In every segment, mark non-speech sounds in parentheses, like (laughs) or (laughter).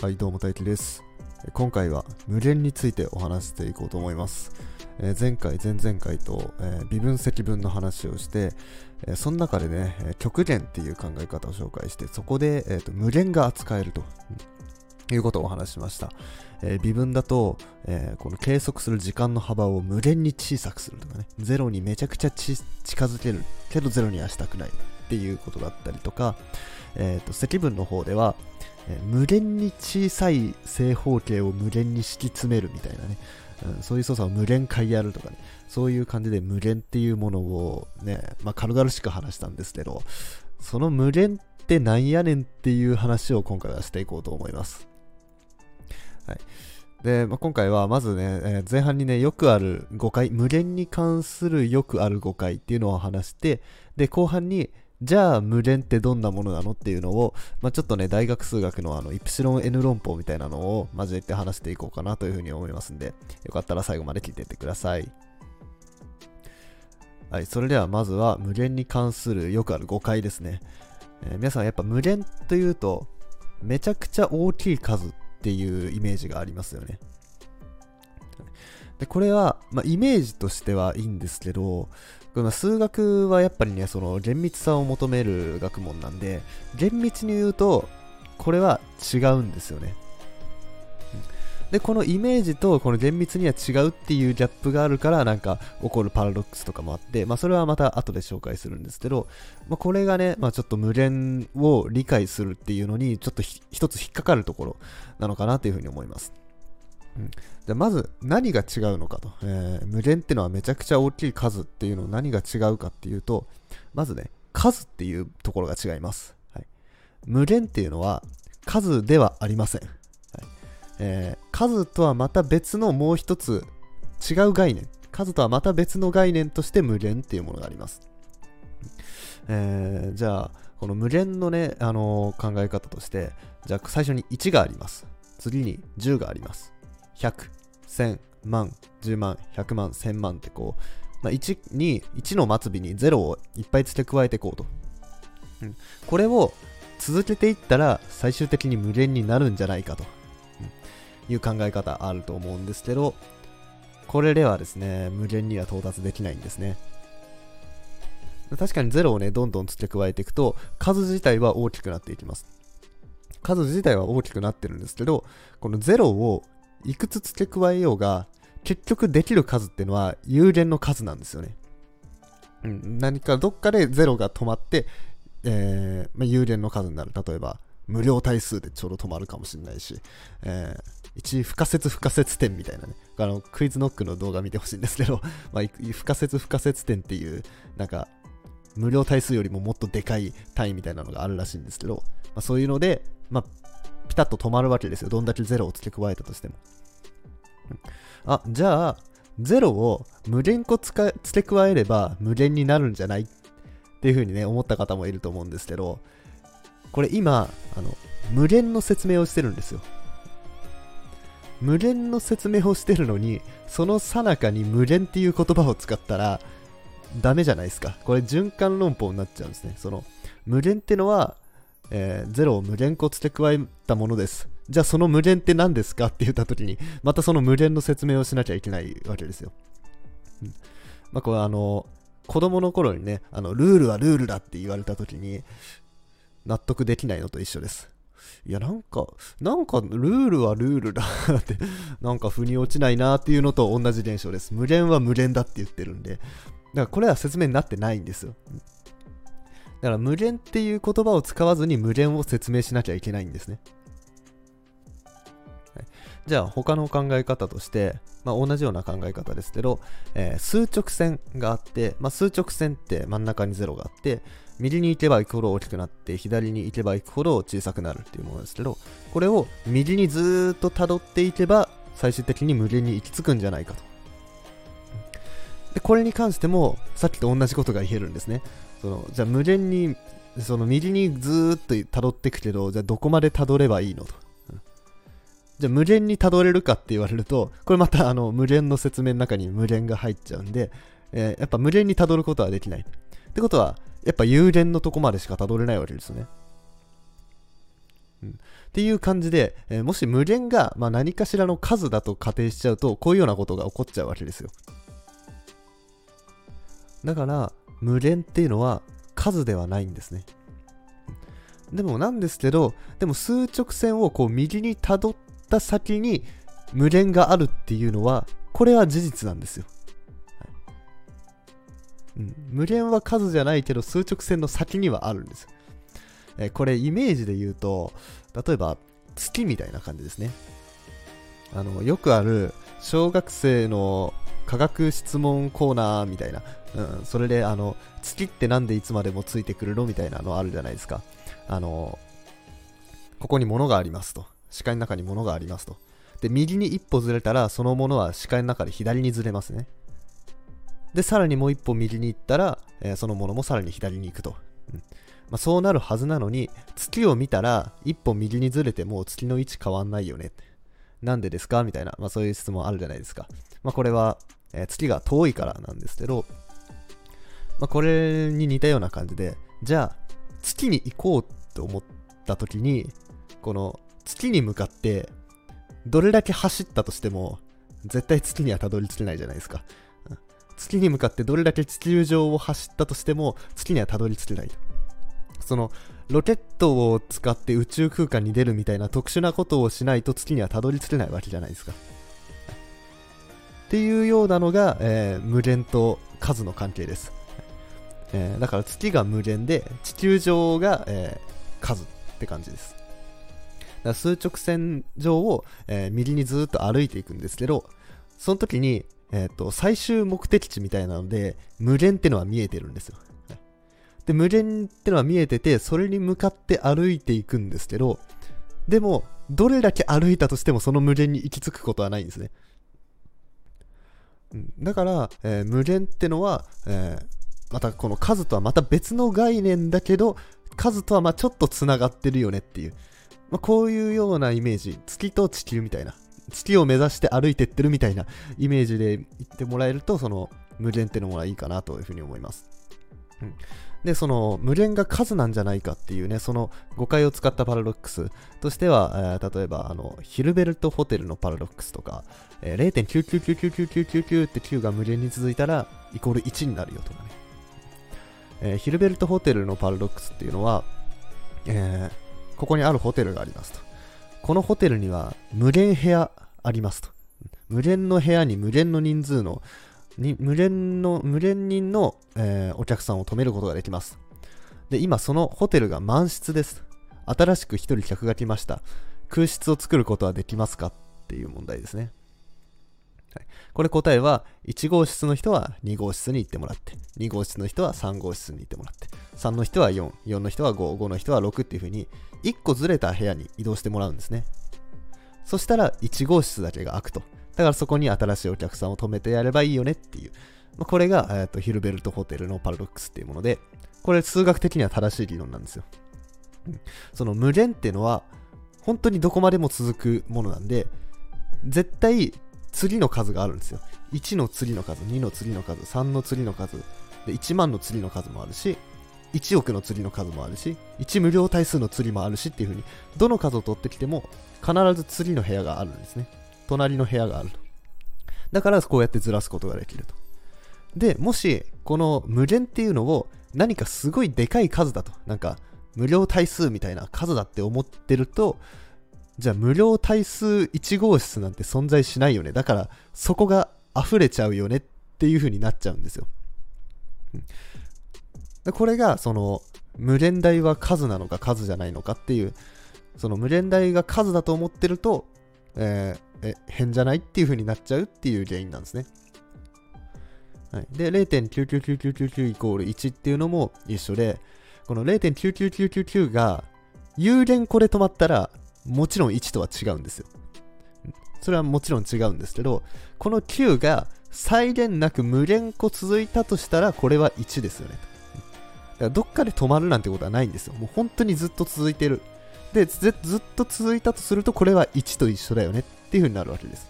はい、どうも大輝です。今回は無限についてお話していこうと思います。えー前回、前々回と、えー微分積分の話をして、えーその中でね、極限っていう考え方を紹介して、そこで、えーと無限が扱えると。いうことをお話しました。え微分だと、えこの計測する時間の幅を無限に小さくするとかね、ゼロにめちゃくちゃ近づけるけどゼロにはしたくないっていうことだったりとか、えーと積分の方では、無限に小さい正方形を無限に敷き詰めるみたいなね、うん、そういう操作を無限回やるとかね、そういう感じで無限っていうものをね、まあ、軽々しく話したんですけど、その無限ってなんやねんっていう話を今回はしていこうと思います。はい。で、まあ、今回はまずね、えー前半にね、よくある誤解、無限に関するよくある誤解っていうのを話して、で、後半に、じゃあ無限ってどんなものなのっていうのを、まあ、ちょっとね、大学数学のあの、イプシロン N 論法みたいなのを交えて話していこうかなというふうに思いますんで、よかったら最後まで聞いていってください。はい、それではまずは無限に関するよくある誤解ですね。えー皆さんやっぱ無限というと、めちゃくちゃ大きい数っていうイメージがありますよね。でこれは、まあ、イメージとしてはいいんですけど、数学はやっぱりね、その厳密さを求める学問なんで、厳密に言うと、これは違うんですよね。で、このイメージとこの厳密には違うっていうギャップがあるから、なんか起こるパラドックスとかもあって、まあそれはまた後で紹介するんですけど、まあこれがね、まあちょっと無限を理解するっていうのに、ちょっと一つ引っかかるところなのかなというふうに思います。うん、でまず何が違うのかと、えー無限ってのはめちゃくちゃ大きい数っていうの何が違うかっていうとまずね数っていうところが違います、はい、無限っていうのは数ではありません、はい。えー数とはまた別のもう一つ違う概念。数とはまた別の概念として無限っていうものがあります、えーじゃあこの無限のね、あのー考え方としてじゃあ最初に1があります。次に10があります。100、1000、万、10万、100万、1000万ってこう、まあ、1に、1の末尾に0をいっぱい付け加えていこうと。うん、これを続けていったら最終的に無限になるんじゃないかと、うんいう考え方あると思うんですけど、これではですね、無限には到達できないんですね。確かに0をね、どんどん付け加えていくと、数自体は大きくなっていきます。数自体は大きくなってるんですけど、この0をいくつ付け加えようが、結局できる数っていうのは有限の数なんですよね。うん、何かどっかで0が止まって、えーまあ、有限の数になる。例えば、無料対数でちょうど止まるかもしれないし、えー一不可説不可説点みたいなね、あのクイズノックの動画見てほしいんですけど、(laughs) まあ、不可説不可説点っていう、なんか、無料対数よりももっとでかい単位みたいなのがあるらしいんですけど、まあ、そういうので、まあ、ピタッと止まるわけですよ。どんだけ0を付け加えたとしても。あ、じゃあ、0を無限個付け加えれば無限になるんじゃない？っていう風にね、思った方もいると思うんですけど、これ今、あの、無限の説明をしてるんですよ。無限の説明をしてるのに、その最中に無限っていう言葉を使ったら、ダメじゃないですか。これ循環論法になっちゃうんですね。その、無限ってのは、えー、0を無限個付け加えたものです。じゃあその無限って何ですかって言った時に、またその無限の説明をしなきゃいけないわけですよ。うんまあこれあの、子供の頃にね、あの、ルールはルールだって言われた時に、納得できないのと一緒です。いや、なんか、なんか、ルールはルールだって、なんか腑に落ちないなっていうのと同じ現象です。無限は無限だって言ってるんで、だからこれは説明になってないんですよ。うんだから無限っていう言葉を使わずに無限を説明しなきゃいけないんですね。はい。じゃあ他の考え方として、まあ、同じような考え方ですけど、えー数直線があって、まあ、数直線って真ん中に0があって右に行けば行くほど大きくなって左に行けば行くほど小さくなるっていうものですけどこれを右にずっと辿っていけば最終的に無限に行き着くんじゃないかと。でこれに関してもさっきと同じことが言えるんですね。そのじゃあ無限にその右にずっと辿っていくけどじゃあどこまで辿ればいいのと。うん。じゃあ無限に辿れるかって言われるとこれまたあの無限の説明の中に無限が入っちゃうんで、えーやっぱ無限に辿ることはできない。ってことはやっぱ有限のとこまでしか辿れないわけですね。うん、っていう感じで、えー、もし無限が、まあ、何かしらの数だと仮定しちゃうと、こういうようなことが起こっちゃうわけですよ。だから、無限っていうのは数ではないんですね。でもなんですけど、でも数直線をこう右に辿った先に無限があるっていうのは、これは事実なんですよ。うん、無限は数じゃないけど数直線の先にはあるんです。えー、これイメージで言うと、例えば月みたいな感じですね。あの、よくある小学生の科学質問コーナーみたいな、うん、それであの、月ってなんでいつまでもついてくるのみたいなのあるじゃないですか。あの、ここに物がありますと。視界の中に物がありますと。で、右に一歩ずれたら、そのものは視界の中で左にずれますね。で、さらにもう一歩右に行ったら、えー、そのものもさらに左に行くと。うんまあ、そうなるはずなのに、月を見たら、一歩右にずれても月の位置変わんないよね。なんでですか？みたいな、まあ、そういう質問あるじゃないですか。まあ、これは、えー、月が遠いからなんですけど、まあ、これに似たような感じで、じゃあ、月に行こうと思った時に、この月に向かってどれだけ走ったとしても、絶対月にはたどり着けないじゃないですか。月に向かってどれだけ地球上を走ったとしても、月にはたどり着けない。その、ロケットを使って宇宙空間に出るみたいな特殊なことをしないと月にはたどり着けないわけじゃないですか。っていうようなのが、えー、無限と数の関係です。えー、だから月が無限で地球上が、えー、数って感じです。だ数直線上を、えー、右にずっと歩いていくんですけど、その時に、えーと、最終目的地みたいなので、無限ってのは見えてるんですよ。で、無限ってのは見えてて、それに向かって歩いていくんですけど、でも、どれだけ歩いたとしてもその無限に行き着くことはないんですね。だから、えー、無限ってのは、えー、またこの数とはまた別の概念だけど、数とはまちょっとつながってるよねっていう。まあ、こういうようなイメージ、月と地球みたいな、月を目指して歩いてってるみたいなイメージで言ってもらえると、その無限ってのもいいかなというふうに思います。うん、で、その無限が数なんじゃないかっていうね、その誤解を使ったパラドックスとしては、えー、例えばあのヒルベルトホテルのパラドックスとか、えー、0.9999999って9が無限に続いたらイコール1になるよとかね。えー、ヒルベルトホテルのパラドックスっていうのは、えー、ここにあるホテルがありますと。このホテルには無限部屋ありますと。無限の部屋に無限の人数の、に無限の、無限人の、えー、お客さんを泊めることができます。で、今そのホテルが満室です。新しく一人客が来ました。空室を作ることはできますか？っていう問題ですね。これ答えは、1号室の人は2号室に行ってもらって、2号室の人は3号室に行ってもらって、3の人は4、4の人は5、5の人は6っていう風に、1個ずれた部屋に移動してもらうんですね。そしたら1号室だけが開くと。だからそこに新しいお客さんを止めてやればいいよねっていう。これが、えーと、ヒルベルトホテルのパラドックスっていうもので、これ数学的には正しい理論なんですよ。その無限っていうのは、本当にどこまでも続くものなんで、絶対次の数があるんですよ。1の次の数、2の次の数、3の次の数、で1万の次の数もあるし、1億の釣りの数もあるし、1無料対数の釣りもあるしっていう風に、どの数を取ってきても、必ず釣りの部屋があるんですね。隣の部屋があると。だから、こうやってずらすことができると。で、もし、この無限っていうのを何かすごいでかい数だと、なんか、無料対数みたいな数だって思ってると、じゃあ無料対数1号室なんて存在しないよね。だから、そこが溢れちゃうよねっていう風になっちゃうんですよ。これがその無限大は数なのか数じゃないのかっていうその無限大が数だと思ってると、えー、え変じゃないっていう風になっちゃうっていう原因なんですね。はい、で0.99999イコール1っていうのも一緒でこの0.99999が有限個で止まったらもちろん1とは違うんですよ。それはもちろん違うんですけどこの9が際限なく無限個続いたとしたらこれは1ですよね。だからどっかで止まるなんてことはないんですよ。もう本当にずっと続いてる。で、ずっと続いたとすると、これは1と一緒だよねっていう風になるわけです。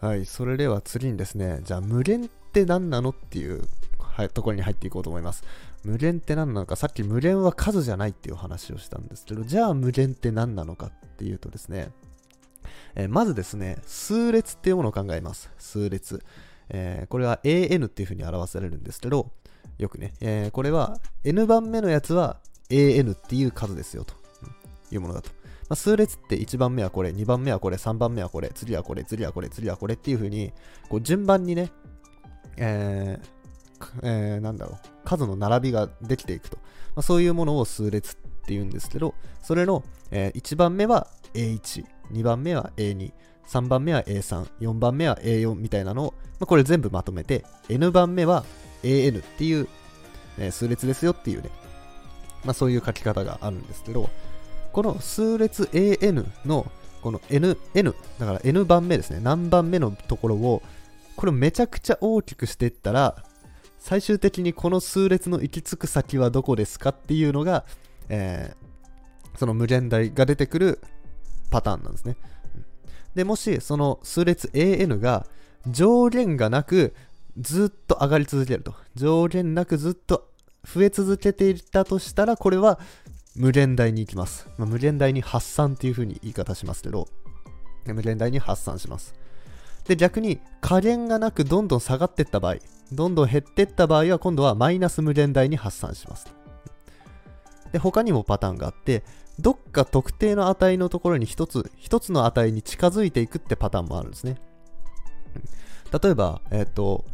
はい、それでは次にですね、じゃあ無限って何なのっていうはい、ところに入っていこうと思います。無限って何なのか、さっき無限は数じゃないっていう話をしたんですけど、じゃあ無限って何なのかっていうとですね、えーまずですね、数列っていうものを考えます。数列。えーこれは AN っていうふうに表されるんですけど、よくね、えーこれは N 番目のやつは AN っていう数ですよというものだと。まあ、数列って1番目はこれ、2番目はこれ、3番目はこれ、次はこれ、次はこれ、次はこれっていうふうに、こう順番にね、えーえーなんだろう、数の並びができていくと。まあ、そういうものを数列って言うんですけど、それの、え1番目は A1、2番目は A2、3番目は A3、4番目は A4 みたいなのを、まあ、これ全部まとめて、N 番目は AN っていう、えー数列ですよっていうね、まあ、そういう書き方があるんですけど、この数列 AN のこの N、N、だから N 番目ですね、何番目のところを、これをめちゃくちゃ大きくしていったら、最終的にこの数列の行き着く先はどこですかっていうのが、えーその無限大が出てくるパターンなんですね。で、もしその数列 AN が上限がなくずっと上がり続けると。上限なくずっと増え続けていたとしたら、これは無限大に行きます。まあ、無限大に発散っていう風に言い方しますけど、無限大に発散します。で、逆に加減がなくどんどん下がっていった場合、どんどん減ってった場合は今度はマイナス無限大に発散します。で、他にもパターンがあって、どっか特定の値のところに一つ、一つの値に近づいていくってパターンもあるんですね。例えば、えっ、と、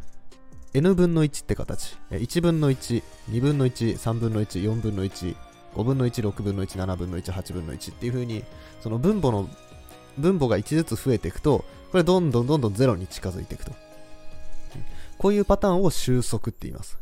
n 分の1って形。1分の1、2分の1、3分の1、4分の1、5分の1、6分の1、7分の1、8分の1っていう風に、その分母の、分母が1ずつ増えていくと、これどんどんどんどん0に近づいていくと。こういうパターンを収束って言います。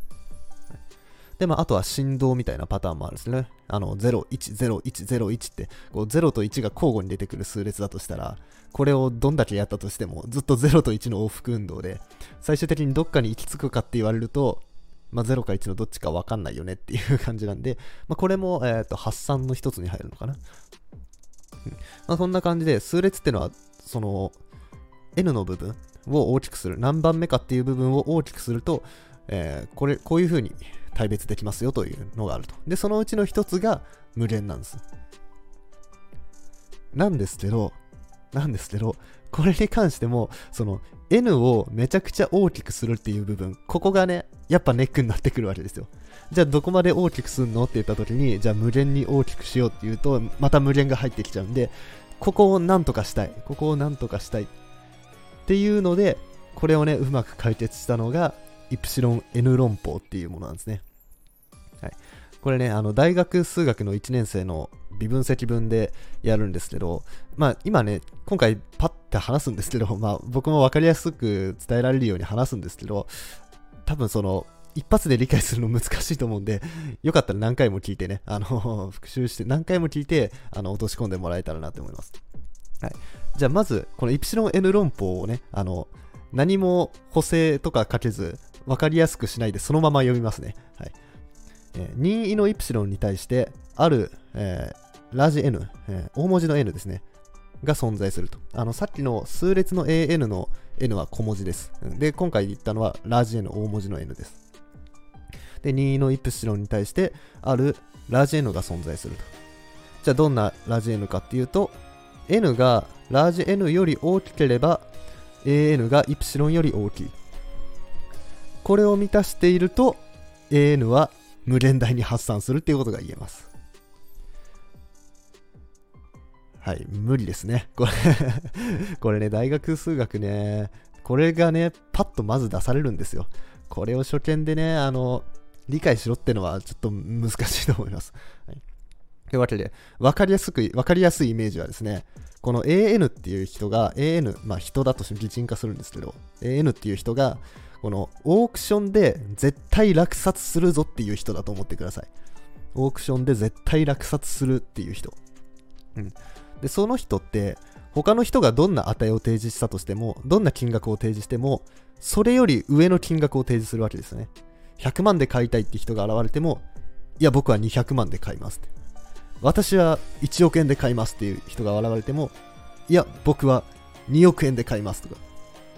で、まあ、あとは振動みたいなパターンもあるんですね。あの、0、1、0、1、0、1って、こう0と1が交互に出てくる数列だとしたら、これをどんだけやったとしても、ずっと0と1の往復運動で、最終的にどっかに行き着くかって言われると、まあ、0か1のどっちか分かんないよねっていう感じなんで、まあ、これも、えー、と発散の一つに入るのかな。まあ、そんな感じで、数列ってのは、その、n の部分を大きくする、何番目かっていう部分を大きくすると、えーこれ、こういう風に大別できますよというのがあると。で、そのうちの一つが無限なんです。なんですけど、なんですけど、これに関しても、その N をめちゃくちゃ大きくするっていう部分、ここがね、やっぱネックになってくるわけですよ。じゃあどこまで大きくすんのって言った時に、じゃあ無限に大きくしようって言うと、また無限が入ってきちゃうんで、ここをなんとかしたい。ここをなんとかしたい。っていうので、これをね、うまく解決したのが、イプシロン N 論法っていうものなんですね。はい。これね、あの、大学数学の1年生の微分積分でやるんですけど、まあ今ね、今回パッて話すんですけど、(laughs) まあ僕も分かりやすく伝えられるように話すんですけど、多分その、一発で理解するの難しいと思うんで、よかったら何回も聞いてね、あの、復習して何回も聞いて、あの、落とし込んでもらえたらなと思います。はい。じゃあまず、このイプシロン N 論法をね、あの、何も補正とかかけず、分かりやすくしないでそのまま読みますね。はい。えー任意のイプシロンに対して、ある、えーラージ N、えー大文字の N ですね。が存在すると。あの、さっきの数列の AN の N は小文字です。で、今回言ったのはラージ N 大文字の N です。で、任意のイプシロンに対して、あるラージ N が存在すると。じゃあ、どんなラージ N かっていうと、N がラージ N より大きければ、AN がイプシロンより大きい。これを満たしていると、AN は無限大に発散するっていうことが言えます。はい、無理ですね。これ (laughs) これね、大学数学ね、これがね、パッとまず出されるんですよ。これを初見でね、あの、理解しろってのはちょっと難しいと思います。はい、というわけで、わかりやすく、わかりやすいイメージはですね、この AN っていう人が、AN、まあ人だとして擬人化するんですけど、AN っていう人が、このオークションで絶対落札するぞっていう人だと思ってください。オークションで絶対落札するっていう人。うん。で、その人って、他の人がどんな値を提示したとしても、どんな金額を提示しても、それより上の金額を提示するわけですね。100万で買いたいって人が現れても、いや、僕は200万で買いますって。私は1億円で買いますっていう人が現れても、いや、僕は2億円で買いますとか。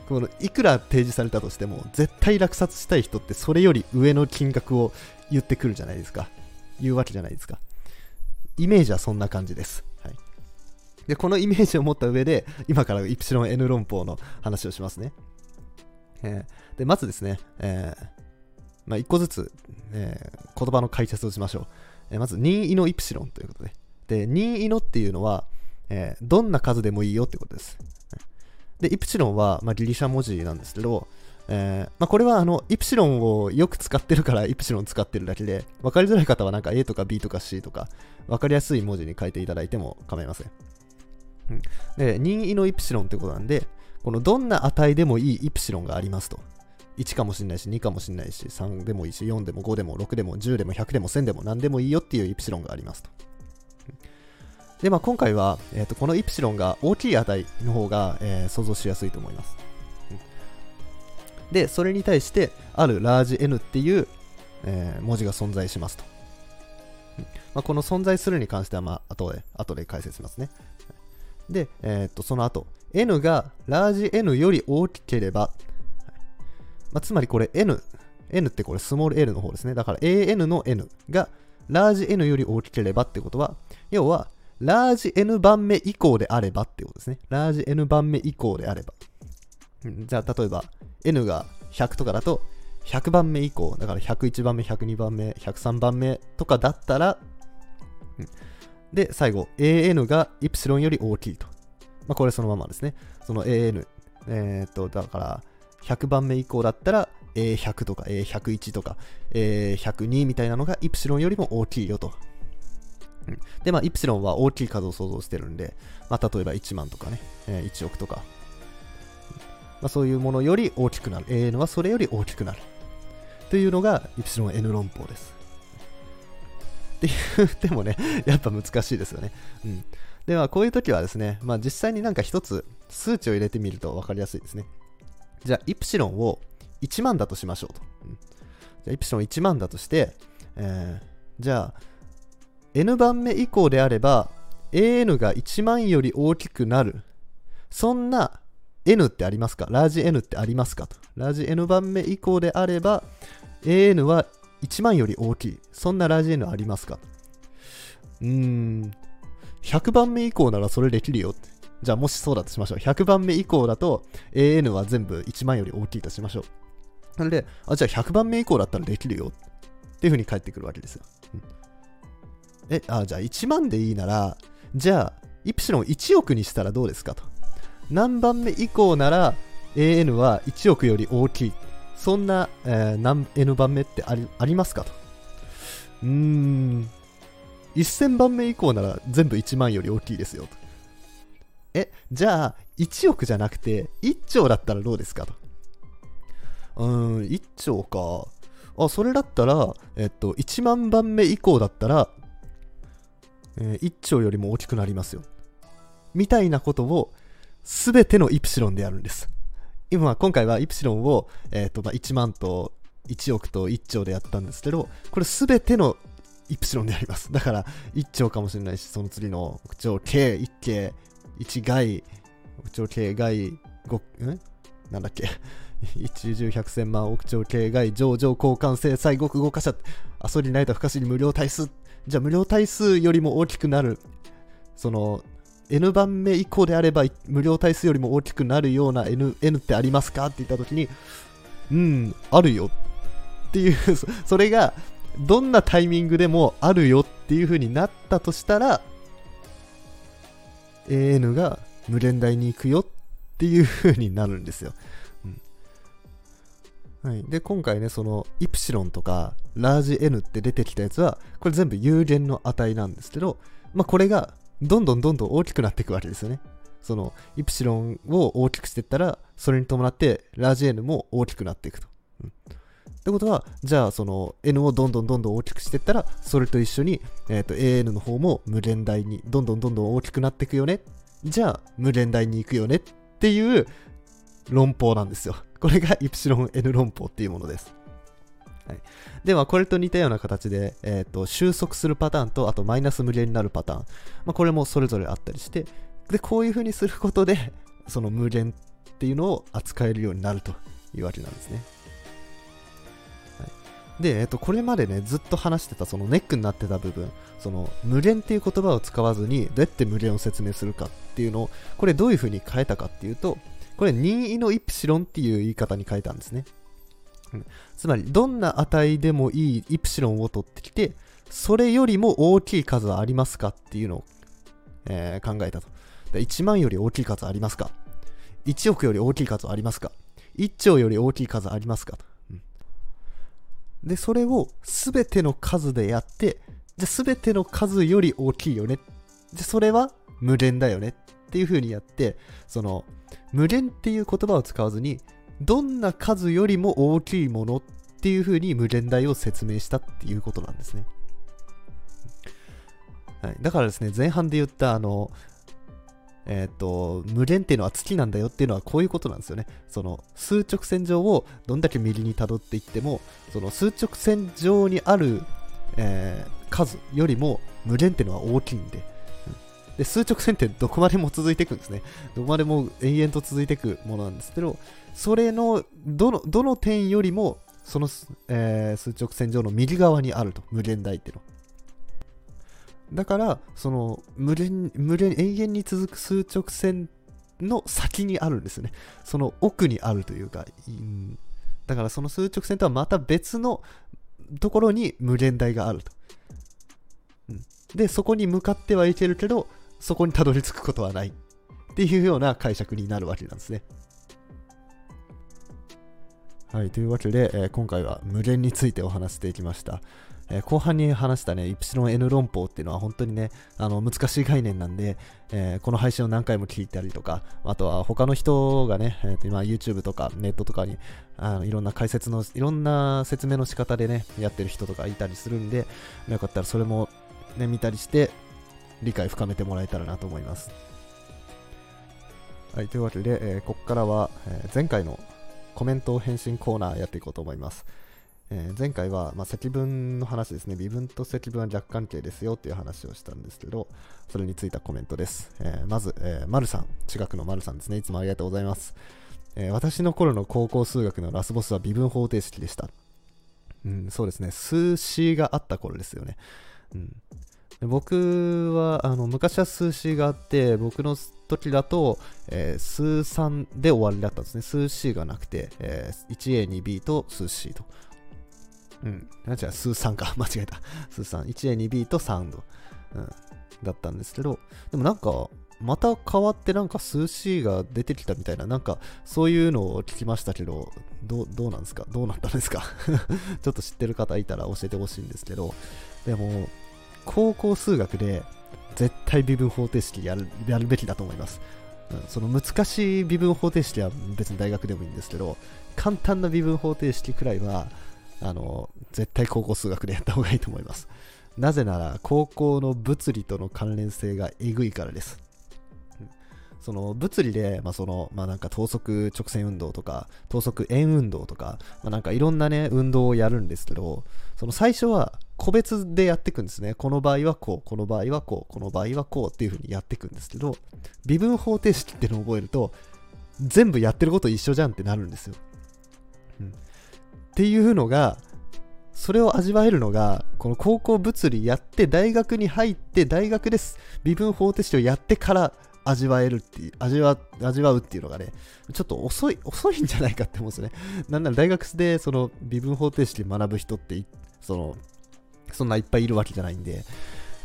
このいくら提示されたとしても絶対落札したい人ってそれより上の金額を言ってくるじゃないですか。言うわけじゃないですか。イメージはそんな感じです、はい、でこのイメージを持った上で今からイプシロン N 論法の話をしますね、えー、でまずですね、えーまあ、1個ずつ、えー、言葉の解説をしましょう、え、まず任意のイプシロンということで。で任意のっていうのは、えー、どんな数でもいいよってことです。で、イプシロンは、まあ、ギリシャ文字なんですけど、えーまあ、これはあのイプシロンをよく使ってるからイプシロン使ってるだけで分かりづらい方はなんか A とか B とか C とか分かりやすい文字に書いていただいても構いません、うん、で任意のイプシロンってことなんでこのどんな値でもいいイプシロンがありますと。1かもしれないし2かもしれないし3でもいいし4でも5でも6でも10でも100でも1000でも何でもいいよっていうイプシロンがありますとで、まあ、今回は、えーと、このイプシロンが大きい値の方が、えー、想像しやすいと思います。で、それに対して、あるラージ N っていう、えー、文字が存在しますと。まあ、この存在するに関しては、まあ、後で、後で解説しますね。で、えー、とその後、N がラージ N より大きければ、まあ、つまりこれ N、N ってこれスモール L の方ですね。だから AN の N がラージ N より大きければってことは、要はラージ N 番目以降であればってことですね。ラージ N 番目以降であれば。じゃあ、例えば、N が100とかだと、100番目以降、だから101番目、102番目、103番目とかだったら、で、最後、AN がイプシロンより大きいと。まあ、これそのままですね。その AN、えー、っと、だから、100番目以降だったら、A100 とか A101 とか A102 みたいなのがイプシロンよりも大きいよと。で、まあ、イプシロンは大きい数を想像してるんで、まあ、例えば1万とかね、1億とか、まあ、そういうものより大きくなる。AN はそれより大きくなる。というのが、イプシロン N 論法です。って言ってもね、やっぱ難しいですよね。うん。では、こういう時はですね、まあ、実際になんか一つ数値を入れてみると分かりやすいですね。じゃあ、イプシロンを1万だとしましょうと。うん、じゃあ、イプシロン1万だとして、えー、じゃあ、n 番目以降であれば an が1万より大きくなる。そんな n ってありますか？ラージ n ってありますかと。ラージ n 番目以降であれば an は1万より大きい。そんなラージ n ありますか？うーん。100番目以降ならそれできるよって。じゃあもしそうだとしましょう100番目以降だと an は全部1万より大きいとしましょうなのであじゃあ100番目以降だったらできるよっていうふうに返ってくるわけですよ、うんえ、あ、じゃあ1万でいいなら、じゃあ、イプシロン1億にしたらどうですかと。何番目以降なら AN は1億より大きい。そんな、えー、何 N 番目ってありありますかと。うーん。1000番目以降なら全部1万より大きいですよと。え、じゃあ、1億じゃなくて1兆だったらどうですかと。うーん、1兆か。あ、それだったら、えっと、1万番目以降だったらえー、1兆よりも大きくなりますよ。みたいなことを全てのイプシロンでやるんです。今、今回はイプシロンを、えーとまあ、1万と1億と1兆でやったんですけど、これ全てのイプシロンでやります。だから、1兆かもしれないし、その次の億兆 K、1K、1外、億兆 K 外、5、んなんだっけ？(laughs) 一十百千万億兆系外上場交換制裁国豪華者遊びないと不可視に無料対数。じゃあ無料対数よりも大きくなる。その N 番目以降であれば無料対数よりも大きくなるような N, N ってありますか？って言った時にうんあるよ。っていう (laughs) それがどんなタイミングでもあるよっていう風になったとしたら AN が無限大に行くよっていう風になるんですよ。うん。はい、で今回ねそのイプシロンとかラージ N って出てきたやつはこれ全部有限の値なんですけど、まあ、これがどんどんどんどん大きくなっていくわけですよね。そのイプシロンを大きくしていったらそれに伴ってラージ N も大きくなっていくと、うん、ってことはじゃあその N をどんどんどんどん大きくしていったらそれと一緒に、えー、と AN の方も無限大にどんどんどんどん大きくなっていくよねじゃあ無限大に行くよねっていう論法なんですよこれがイプシロン N 論法っていうものです。はい、では、これと似たような形で、えーと、収束するパターンと、あとマイナス無限になるパターン、まあ、これもそれぞれあったりして、で、こういう風にすることで、その無限っていうのを扱えるようになるというわけなんですね。で、えっと、これまでね、ずっと話してたそのネックになってた部分、その無限っていう言葉を使わずにどうやって無限を説明するかっていうのを、これどういう風に変えたかっていうと、これ任意のイプシロンっていう言い方に変えたんですね。つまり、どんな値でもいいイプシロンを取ってきて、それよりも大きい数はありますかっていうのを、えー、考えたと。1万より大きい数ありますか ?1 億より大きい数ありますか ?1 兆より大きい数ありますか、で、それを全ての数でやって、じゃあ全ての数より大きいよね。じゃそれは無限だよねっていう風にやって、その、無限っていう言葉を使わずに、どんな数よりも大きいものっていう風に無限大を説明したっていうことなんですね。はい、だからですね、前半で言ったあの、え、ー、と、無限っていうのは月なんだよっていうのはこういうことなんですよね。その数直線上をどんだけ右に辿っていっても、その数直線上にある、えー、数よりも無限っていうのは大きいんで、で、数直線ってどこまでも続いていくんですね。どこまでも延々と続いていくものなんですけど、それの、どの、どの点よりも、その、えー、数直線上の右側にあると、無限大っていうの。だから、その、無限、無限、永遠に続く数直線の先にあるんですね。その奥にあるというか、うん、だからその数直線とはまた別のところに無限大があると。うん、で、そこに向かってはいけるけど、そこにたどり着くことはないっていうような解釈になるわけなんですね。はい、というわけで、えー、今回は無限についてお話していきました。えー、後半に話したね、イプシロン N 論法っていうのは本当にね、あの難しい概念なんで、えー、この配信を何回も聞いたりとか、あとは他の人がね、えー、と今 YouTube とかネットとかにあのいろんな解説の、いろんな説明の仕方でね、やってる人とかいたりするんで、よかったらそれもね、見たりして、理解深めてもらえたらなと思います。はい、というわけで、えー、ここからは、え、前回のコメント返信コーナーやっていこうと思います。えー、前回は、まあ、積分の話ですね。微分と積分は逆関係ですよっていう話をしたんですけど、それについたコメントです。えー、まず、えー、丸さん、中学の丸さんですね。いつもありがとうございます。え私の頃の高校数学のラスボスは微分方程式でした。うん、そうですね。数 C があった頃ですよね。うん、僕はあの昔は数 C があって僕の時だと、えー、数3で終わりだったんですね数 C がなくて、えー、1A、2B と数 C とうん。違う、数3か。(laughs) 間違えた。数3。1A、2B と3度。うん。だったんですけど、でもなんか、また変わってなんか数 C が出てきたみたいな、なんかそういうのを聞きましたけど、どうどうなんですか？どうなったんですか？(laughs) ちょっと知ってる方いたら教えてほしいんですけど、でも、高校数学で絶対微分方程式やるやるべきだと思います。うん、その難しい微分方程式は別に大学でもいいんですけど、簡単な微分方程式くらいは、あの、絶対高校数学でやった方がいいと思います。なぜなら、高校の物理との関連性がえぐいからです。その物理で、まあ、その、まあ、なんか等速直線運動とか、等速円運動とか、まあ、なんかいろんなね、運動をやるんですけど、その最初は個別でやっていくんですね。この場合はこう、この場合はこう、この場合はこうっていう風にやっていくんですけど、微分方程式っていうのを覚えると、全部やってること一緒じゃんってなるんですよ。うん、っていうのが、それを味わえるのが、この高校物理やって大学に入って大学です。微分方程式をやってから味わえるっていう、味わ、味わうっていうのがね、ちょっと遅い、遅いんじゃないかって思うんですよね。なんなら大学でその微分方程式学ぶ人って、その、そんないっぱいいるわけじゃないんで、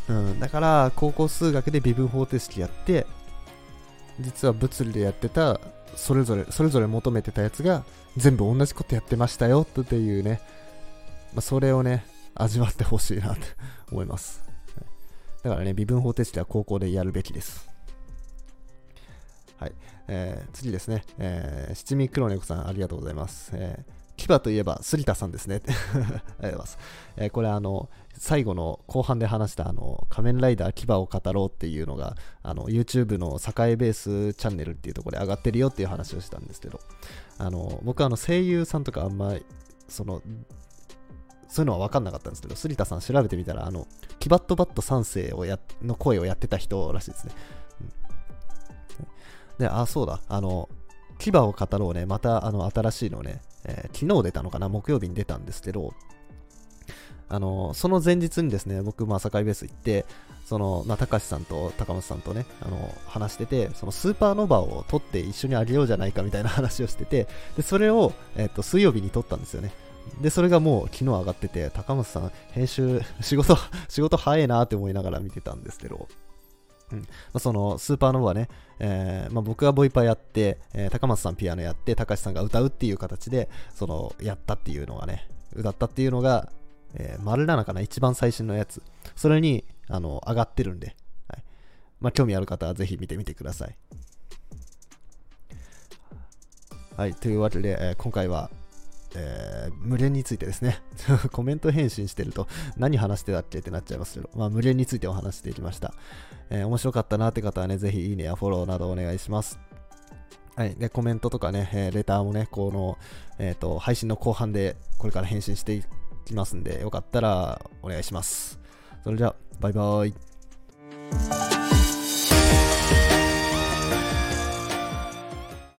うん、だから高校数学で微分方程式やって、実は物理でやってた、それぞれ、それぞれ求めてたやつが、全部同じことやってましたよっていうね、まあ、それをね、味わってほしいなって (laughs) 思います。だからね、微分方程式は高校でやるべきです。はい。えー、次ですね、えー、七味黒猫さん、ありがとうございます。えー牙といえば、杉田さんですね。(laughs) ありがとうございます。えー、これ、あの、最後の後半で話したあの仮面ライダー牙を語ろうっていうのがあの YouTube の栄ベースチャンネルっていうところで上がってるよっていう話をしたんですけどあの僕はあの声優さんとかあんまりそのそういうのは分かんなかったんですけど、杉田さん調べてみたら、あの、キバットバット3世をやの声をやってた人らしいですね。うん、で、あ、そうだ、あの、牙を語ろうね、またあの新しいのね、えー、昨日出たのかな、木曜日に出たんですけど、あのその前日にですね、僕、まあ、堺ベース行って、その、まあ、高橋さんと高松さんとね、あの、話してて、そのスーパーノヴァを撮って一緒にあげようじゃないかみたいな話をしてて、で、それを、えっと、水曜日に撮ったんですよね。で、それがもう昨日上がってて、高松さん、編集、仕事、仕事早いなって思いながら見てたんですけど、うんまあ、そのスーパーノヴァね、えーまあ、僕がボイパーやって、えー、高松さんピアノやって、高橋さんが歌うっていう形で、その、やったっていうのがね、歌ったっていうのが、えー、丸7かな、一番最新のやつ。それに、あの、上がってるんで、はい。まあ、興味ある方はぜひ見てみてください。はい、というわけで、えー、今回は、えー、無限についてですね。(laughs) コメント返信してると何話してたっけってなっちゃいますけど、まあ、無限についてお話していきました。えー、面白かったなって方はね、ぜひいいねやフォローなどお願いします。はい。で、コメントとかね、えー、レターもね、この、えっ、と、配信の後半でこれから返信していきますんで、よかったらお願いします。それじゃあ、バイバーイ。